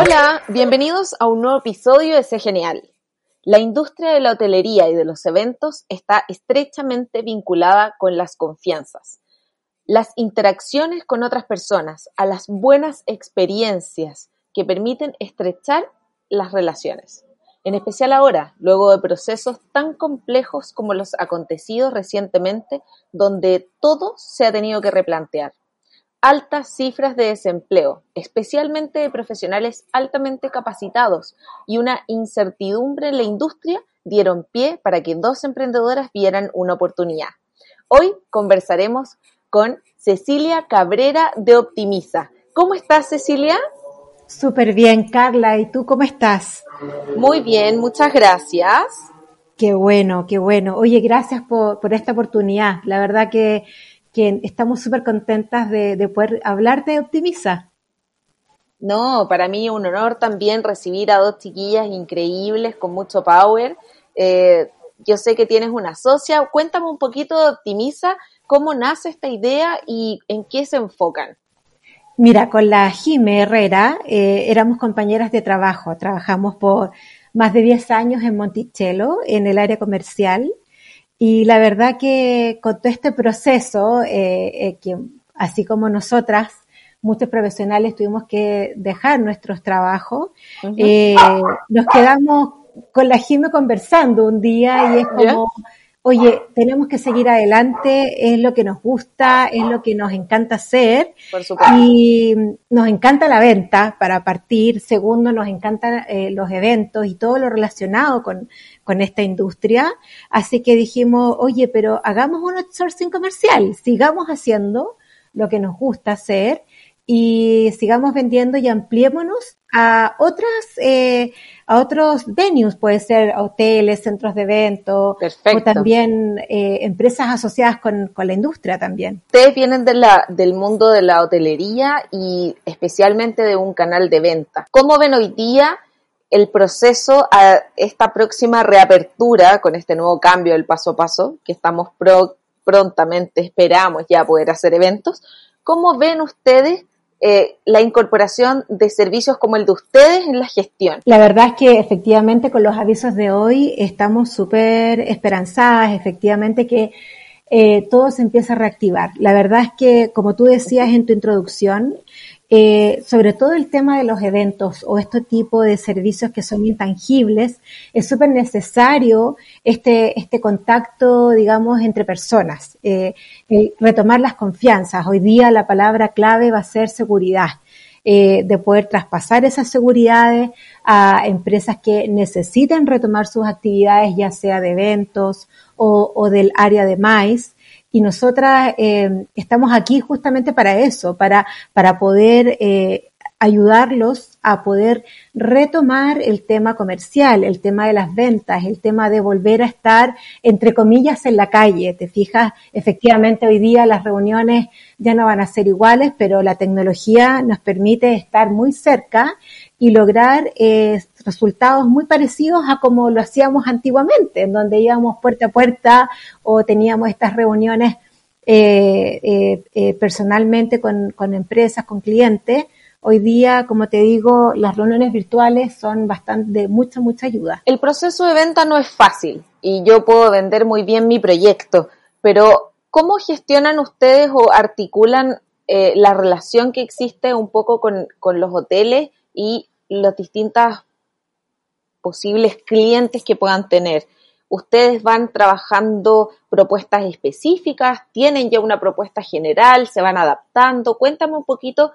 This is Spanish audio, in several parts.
Hola, bienvenidos a un nuevo episodio de Sé Genial. La industria de la hotelería y de los eventos está estrechamente vinculada con las confianzas, las interacciones con otras personas, a las buenas experiencias que permiten estrechar las relaciones. En especial ahora, luego de procesos tan complejos como los acontecidos recientemente, donde todo se ha tenido que replantear altas cifras de desempleo, especialmente de profesionales altamente capacitados, y una incertidumbre en la industria dieron pie para que dos emprendedoras vieran una oportunidad. Hoy conversaremos con Cecilia Cabrera de Optimiza. ¿Cómo estás, Cecilia? Súper bien, Carla. ¿Y tú cómo estás? Muy bien, muchas gracias. Qué bueno, qué bueno. Oye, gracias por, por esta oportunidad. La verdad que estamos súper contentas de, poder hablar de Optimiza. No, para mí un honor también recibir a dos chiquillas increíbles con mucho power. Eh, yo sé que tienes una socia. Cuéntame un poquito de Optimiza, cómo nace esta idea y en qué se enfocan. Mira, con la Jime Herrera eh, éramos compañeras de trabajo. Trabajamos por más de 10 años en Monticello, en el área comercial. Y la verdad que con todo este proceso, eh, eh, que así como nosotras, muchos profesionales tuvimos que dejar nuestros trabajos, eh, nos quedamos con la Jime conversando un día y es como, oye, tenemos que seguir adelante, es lo que nos gusta, es lo que nos encanta hacer. y nos encanta la venta para partir. Segundo, nos encantan los eventos y todo lo relacionado con, con esta industria. Así que dijimos, oye, pero hagamos un outsourcing comercial, sigamos haciendo lo que nos gusta hacer y sigamos vendiendo y ampliémonos a otras, eh, a otros venues, puede ser hoteles, centros de eventos, o también eh, empresas asociadas con, con, la industria también. Ustedes vienen de la, del mundo de la hotelería y especialmente de un canal de venta. ¿Cómo ven hoy día el proceso a esta próxima reapertura con este nuevo cambio del paso a paso, que estamos prontamente, esperamos ya poder hacer eventos, ¿cómo ven ustedes eh, la incorporación de servicios como el de ustedes en la gestión? La verdad es que efectivamente con los avisos de hoy estamos súper esperanzadas, efectivamente que eh, todo se empieza a reactivar. La verdad es que, como tú decías en tu introducción, eh, sobre todo el tema de los eventos o este tipo de servicios que son intangibles, es súper necesario este, este contacto, digamos, entre personas, eh, retomar las confianzas. Hoy día la palabra clave va a ser seguridad. Eh, de poder traspasar esas seguridades a empresas que necesiten retomar sus actividades, ya sea de eventos o, o del área de MAIS, y nosotras eh, estamos aquí justamente para eso, para, para poder eh, ayudarlos a poder retomar el tema comercial, el tema de las ventas, el tema de volver a estar, entre comillas, en la calle. Te fijas, efectivamente hoy día las reuniones ya no van a ser iguales, pero la tecnología nos permite estar muy cerca y lograr eh, resultados muy parecidos a como lo hacíamos antiguamente, en donde íbamos puerta a puerta o teníamos estas reuniones eh, eh, eh personalmente con, empresas, con clientes. Hoy día, como te digo, las reuniones virtuales son bastante de mucha, mucha ayuda. El proceso de venta no es fácil y yo puedo vender muy bien mi proyecto, pero ¿cómo gestionan ustedes o articulan la relación que existe un poco con, con los hoteles y las distintas posibles clientes que puedan tener. Ustedes van trabajando propuestas específicas, tienen ya una propuesta general, se van adaptando. Cuéntame un poquito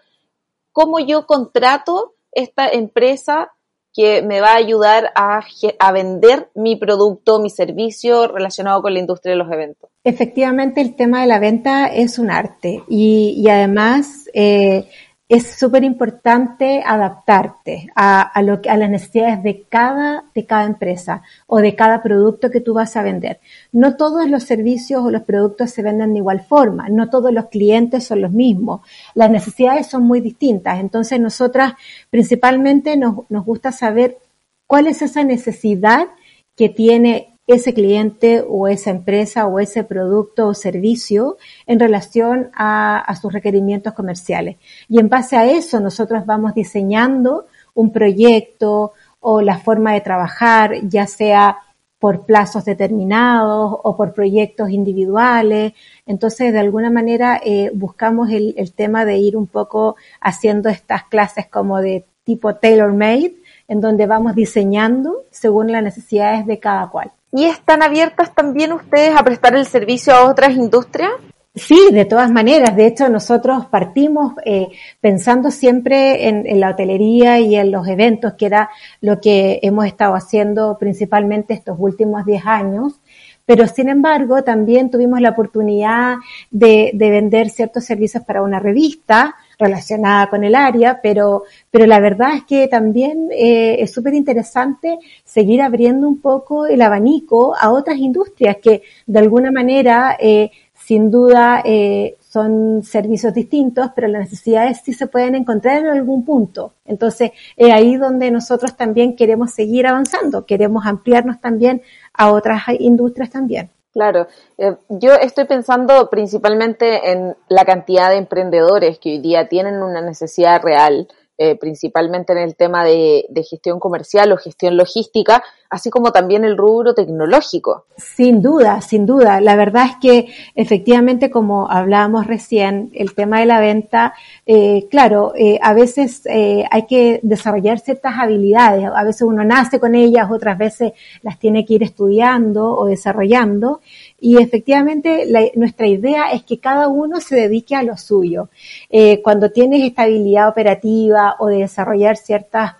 cómo yo contrato esta empresa que me va a ayudar a, vender mi producto, mi servicio relacionado con la industria de los eventos. Efectivamente, el tema de la venta es un arte y, y además eh, es súper importante adaptarte a, lo, a las necesidades de cada, de cada empresa o de cada producto que tú vas a vender. No todos los servicios o los productos se venden de igual forma, no todos los clientes son los mismos, las necesidades son muy distintas. Entonces, nosotras principalmente nos, nos gusta saber cuál es esa necesidad que tiene ese cliente o esa empresa o ese producto o servicio en relación a, sus requerimientos comerciales. Y en base a eso nosotros vamos diseñando un proyecto o la forma de trabajar, ya sea por plazos determinados o por proyectos individuales. Entonces, de alguna manera, eh, buscamos el, tema de ir un poco haciendo estas clases como de tipo tailor-made, en donde vamos diseñando según las necesidades de cada cual. ¿Y están abiertas también ustedes a prestar el servicio a otras industrias? Sí, de todas maneras. De hecho, nosotros partimos eh, pensando siempre en, la hotelería y en los eventos, que era lo que hemos estado haciendo principalmente estos últimos 10 años. Pero sin embargo, también tuvimos la oportunidad de, de vender ciertos servicios para una revista relacionada con el área, pero, pero la verdad es que también eh, es súper interesante seguir abriendo un poco el abanico a otras industrias que de alguna manera eh, sin duda eh, son servicios distintos, pero las necesidades sí se pueden encontrar en algún punto. Entonces, es ahí donde nosotros también queremos seguir avanzando, queremos ampliarnos también a otras industrias también. Claro, eh, yo estoy pensando principalmente en la cantidad de emprendedores que hoy día tienen una necesidad real eh, principalmente en el tema de, gestión comercial o gestión logística, así como también el rubro tecnológico. Sin duda, sin duda. La verdad es que efectivamente, como hablábamos recién, el tema de la venta, eh, claro, eh, a veces hay que desarrollar ciertas habilidades. A veces uno nace con ellas, otras veces las tiene que ir estudiando o desarrollando. Y efectivamente nuestra idea es que cada uno se dedique a lo suyo. Eh, cuando tienes estabilidad operativa o de desarrollar ciertas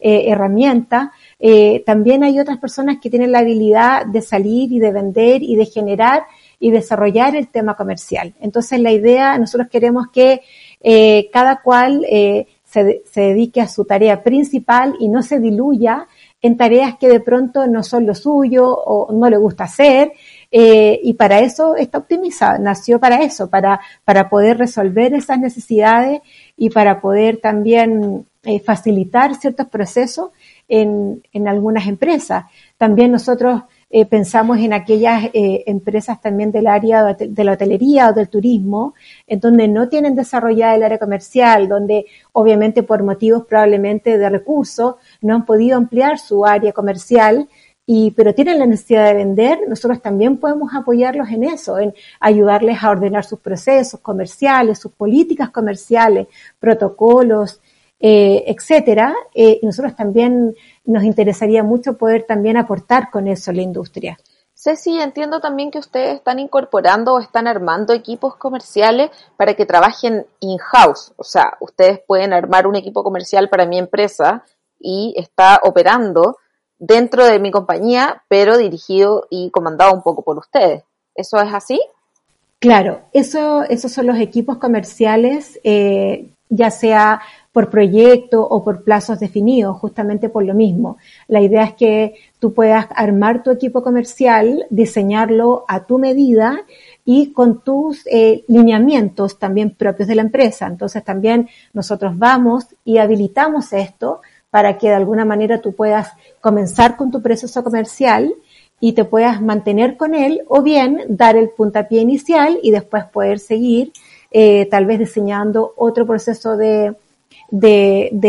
eh, herramientas, eh, también hay otras personas que tienen la habilidad de salir y de vender y de generar y desarrollar el tema comercial. Entonces la idea, nosotros queremos que cada cual se, se dedique a su tarea principal y no se diluya en tareas que de pronto no son lo suyo o no le gusta hacer eh, y para eso está optimizada, nació para eso, para, para poder resolver esas necesidades y para poder también eh, facilitar ciertos procesos en, en algunas empresas. También nosotros eh, pensamos en aquellas eh, empresas también del área de la hotelería o del turismo, en donde no tienen desarrollada el área comercial, donde obviamente por motivos probablemente de recursos no han podido ampliar su área comercial y, pero tienen la necesidad de vender, nosotros también podemos apoyarlos en eso, en ayudarles a ordenar sus procesos comerciales, sus políticas comerciales, protocolos, eh, etcétera. Eh, nosotros también nos interesaría mucho poder también aportar con eso la industria. Ceci, entiendo también que ustedes están incorporando o están armando equipos comerciales para que trabajen in-house. O sea, ustedes pueden armar un equipo comercial para mi empresa y está operando dentro de mi compañía, pero dirigido y comandado un poco por ustedes. ¿Eso es así? Claro, eso, esos son los equipos comerciales, eh, ya sea por proyecto o por plazos definidos, justamente por lo mismo. La idea es que tú puedas armar tu equipo comercial, diseñarlo a tu medida y con tus eh, lineamientos también propios de la empresa. Entonces también nosotros vamos y habilitamos esto para que de alguna manera tú puedas comenzar con tu proceso comercial y te puedas mantener con él o bien dar el puntapié inicial y después poder seguir eh, tal vez diseñando otro proceso de,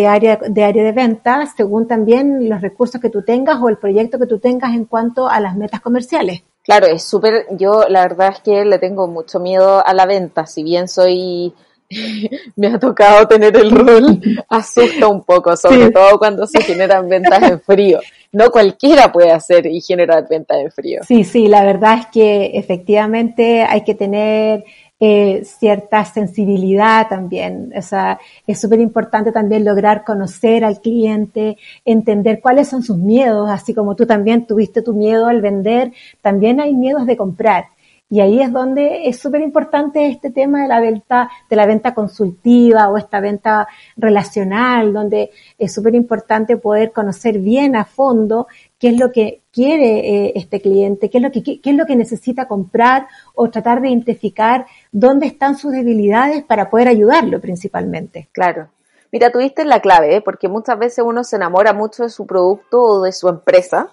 área, de área de venta según también los recursos que tú tengas o el proyecto que tú tengas en cuanto a las metas comerciales. Claro, es súper, yo la verdad es que le tengo mucho miedo a la venta, si bien soy me ha tocado tener el rol, asusta un poco, sobre todo cuando se generan ventas en frío. No cualquiera puede hacer y generar ventas en frío. Sí, sí, la verdad es que efectivamente hay que tener eh, cierta sensibilidad también. O sea, es súper importante también lograr conocer al cliente, entender cuáles son sus miedos, así como tú también tuviste tu miedo al vender, también hay miedos de comprar. Y ahí es donde es súper importante este tema de la venta, de la venta consultiva o esta venta relacional, donde es súper importante poder conocer bien a fondo qué es lo que quiere eh, este cliente, qué es lo que qué es lo que necesita comprar o tratar de identificar dónde están sus debilidades para poder ayudarlo principalmente. Claro. Mira, tuviste la clave, ¿eh? porque muchas veces uno se enamora mucho de su producto o de su empresa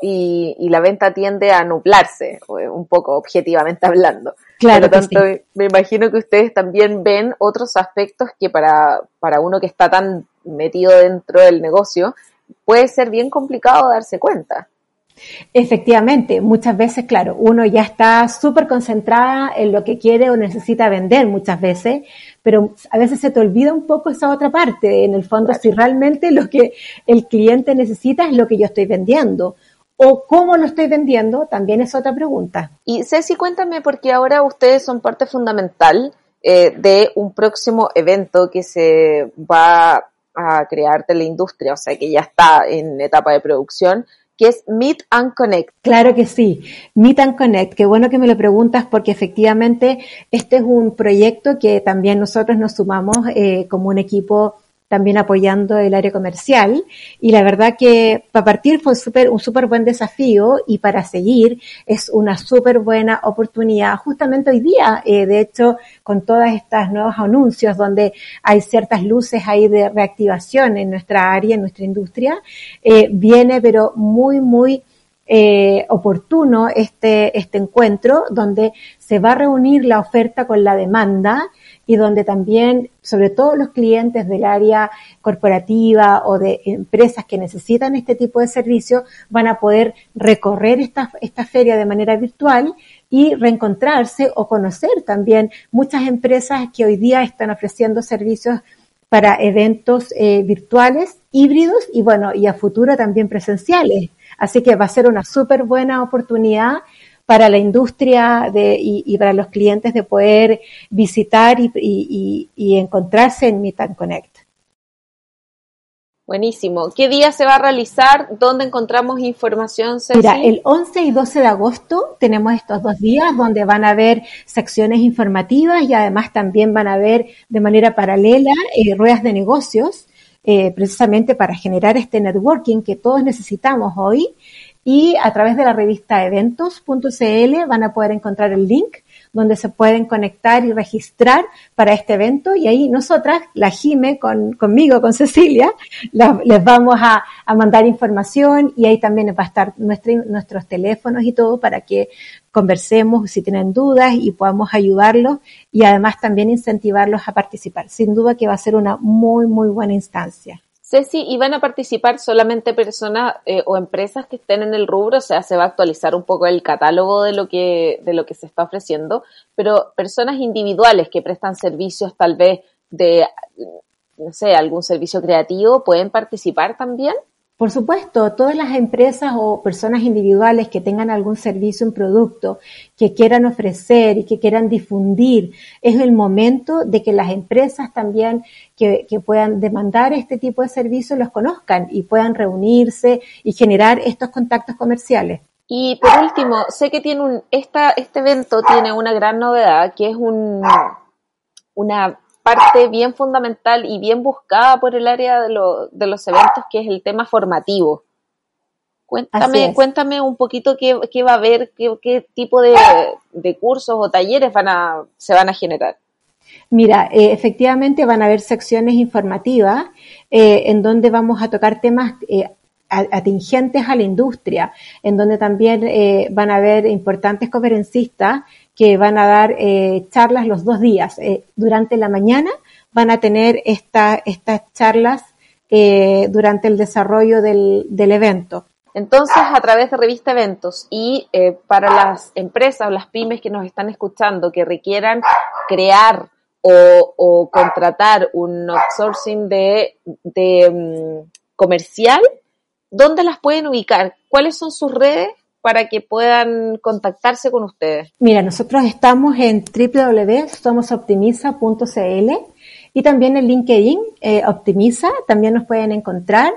y, y, la venta tiende a nublarse, un poco objetivamente hablando. Claro. Por lo tanto, me imagino que ustedes también ven otros aspectos que para, para uno que está tan metido dentro del negocio, puede ser bien complicado darse cuenta. Efectivamente, muchas veces, claro, uno ya está súper concentrada en lo que quiere o necesita vender muchas veces, pero a veces se te olvida un poco esa otra parte, en el fondo, si realmente lo que el cliente necesita es lo que yo estoy vendiendo. O cómo lo estoy vendiendo, también es otra pregunta. Y Ceci, cuéntame, porque ahora ustedes son parte fundamental eh, de un próximo evento que se va a crear de la industria, o sea que ya está en etapa de producción, que es Meet and Connect. Claro que sí, Meet and Connect. Qué bueno que me lo preguntas porque efectivamente este es un proyecto que también nosotros nos sumamos eh, como un equipo también apoyando el área comercial. Y la verdad que para partir fue super, un súper buen desafío y para seguir es una súper buena oportunidad. Justamente hoy día, eh, de hecho, con todas estas nuevos anuncios donde hay ciertas luces ahí de reactivación en nuestra área, en nuestra industria, eh, viene pero muy, muy eh, oportuno este, este encuentro donde se va a reunir la oferta con la demanda y donde también, sobre todo los clientes del área corporativa o de empresas que necesitan este tipo de servicios, van a poder recorrer esta, esta feria de manera virtual y reencontrarse o conocer también muchas empresas que hoy día están ofreciendo servicios para eventos eh, virtuales, híbridos y bueno, y a futuro también presenciales. Así que va a ser una súper buena oportunidad para la industria de, y, para los clientes de poder visitar y, encontrarse en Meet and Connect. Buenísimo. ¿Qué día se va a realizar? ¿Dónde encontramos información? Mira, el 11 y 12 de agosto tenemos estos dos días donde van a haber secciones informativas y además también van a haber de manera paralela eh, ruedas de negocios, eh, precisamente para generar este networking que todos necesitamos hoy y a través de la revista eventos.cl van a poder encontrar el link donde se pueden conectar y registrar para este evento y ahí nosotras, la Jime con, conmigo, con Cecilia, les vamos a, mandar información y ahí también va a estar nuestros teléfonos y todo para que conversemos si tienen dudas y podamos ayudarlos y además también incentivarlos a participar. Sin duda que va a ser una muy, muy buena instancia. Ceci, ¿y van a participar solamente personas eh, o empresas que estén en el rubro? O sea, se va a actualizar un poco el catálogo de lo que, de lo que se está ofreciendo, pero personas individuales que prestan servicios tal vez de, no sé, algún servicio creativo, ¿pueden participar también? Por supuesto, todas las empresas o personas individuales que tengan algún servicio, un producto que quieran ofrecer y que quieran difundir, es el momento de que las empresas también que, puedan demandar este tipo de servicios los conozcan y puedan reunirse y generar estos contactos comerciales. Y por último, sé que tiene un, esta, este evento tiene una gran novedad, que es un, una parte bien fundamental y bien buscada por el área de, de los eventos, que es el tema formativo. Cuéntame, cuéntame un poquito qué, qué va a haber, qué, tipo de, cursos o talleres van a, se van a generar. Mira, eh, efectivamente van a haber secciones informativas eh, en donde vamos a tocar temas eh, atingentes a la industria, en donde también van a haber importantes conferencistas que van a dar eh, charlas los dos días. Eh, durante la mañana van a tener esta, estas charlas eh, durante el desarrollo del, del, evento. Entonces, a través de Revista Eventos y para las empresas o las pymes que nos están escuchando que requieran crear o, o contratar un outsourcing de, de mm, comercial, ¿dónde las pueden ubicar? ¿Cuáles son sus redes para que puedan contactarse con ustedes? Mira, nosotros estamos en www.somosoptimiza.cl y también en LinkedIn, eh, Optimiza, también nos pueden encontrar.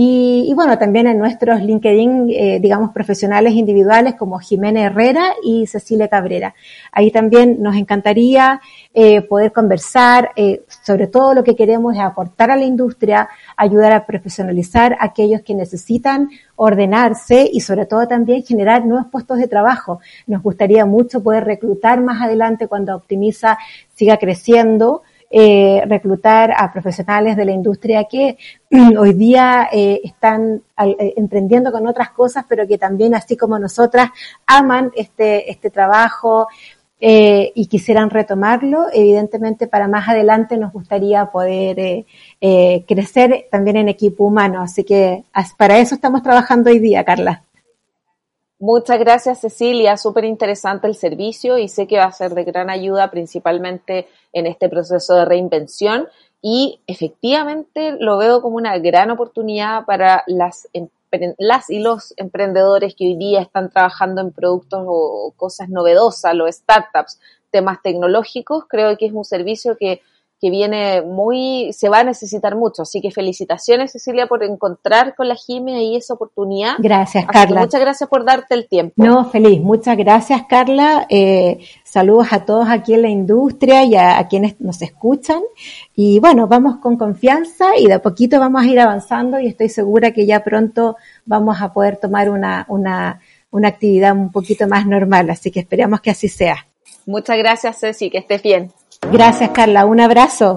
Y, bueno, también en nuestros LinkedIn, eh, digamos, profesionales individuales como Jimena Herrera y Cecilia Cabrera. Ahí también nos encantaría eh, poder conversar. Eh, sobre todo lo que queremos es aportar a la industria, ayudar a profesionalizar a aquellos que necesitan ordenarse y sobre todo también generar nuevos puestos de trabajo. Nos gustaría mucho poder reclutar más adelante cuando Optimiza siga creciendo eh, reclutar a profesionales de la industria que hoy día eh, están eh, emprendiendo con otras cosas, pero que también, así como nosotras, aman este, este trabajo, eh, y quisieran retomarlo, evidentemente para más adelante nos gustaría poder eh, crecer también en equipo humano. Así que para eso estamos trabajando hoy día, Carla. Muchas gracias, Cecilia. Súper interesante el servicio y sé que va a ser de gran ayuda principalmente en este proceso de reinvención y efectivamente lo veo como una gran oportunidad para las, las y los emprendedores que hoy día están trabajando en productos o cosas novedosas, los startups, temas tecnológicos. Creo que es un servicio que que viene muy, se va a necesitar mucho. Así que felicitaciones, Cecilia, por encontrar con la Jime y esa oportunidad. Gracias, Carla. muchas gracias por darte el tiempo. No, feliz. Muchas gracias, Carla. Eh, saludos a todos aquí en la industria y a, quienes nos escuchan. Y bueno, vamos con confianza y de a poquito vamos a ir avanzando y estoy segura que ya pronto vamos a poder tomar una, una, una actividad un poquito más normal. Así que esperamos que así sea. Muchas gracias, Ceci. Que estés bien. Gracias, Carla. Un abrazo.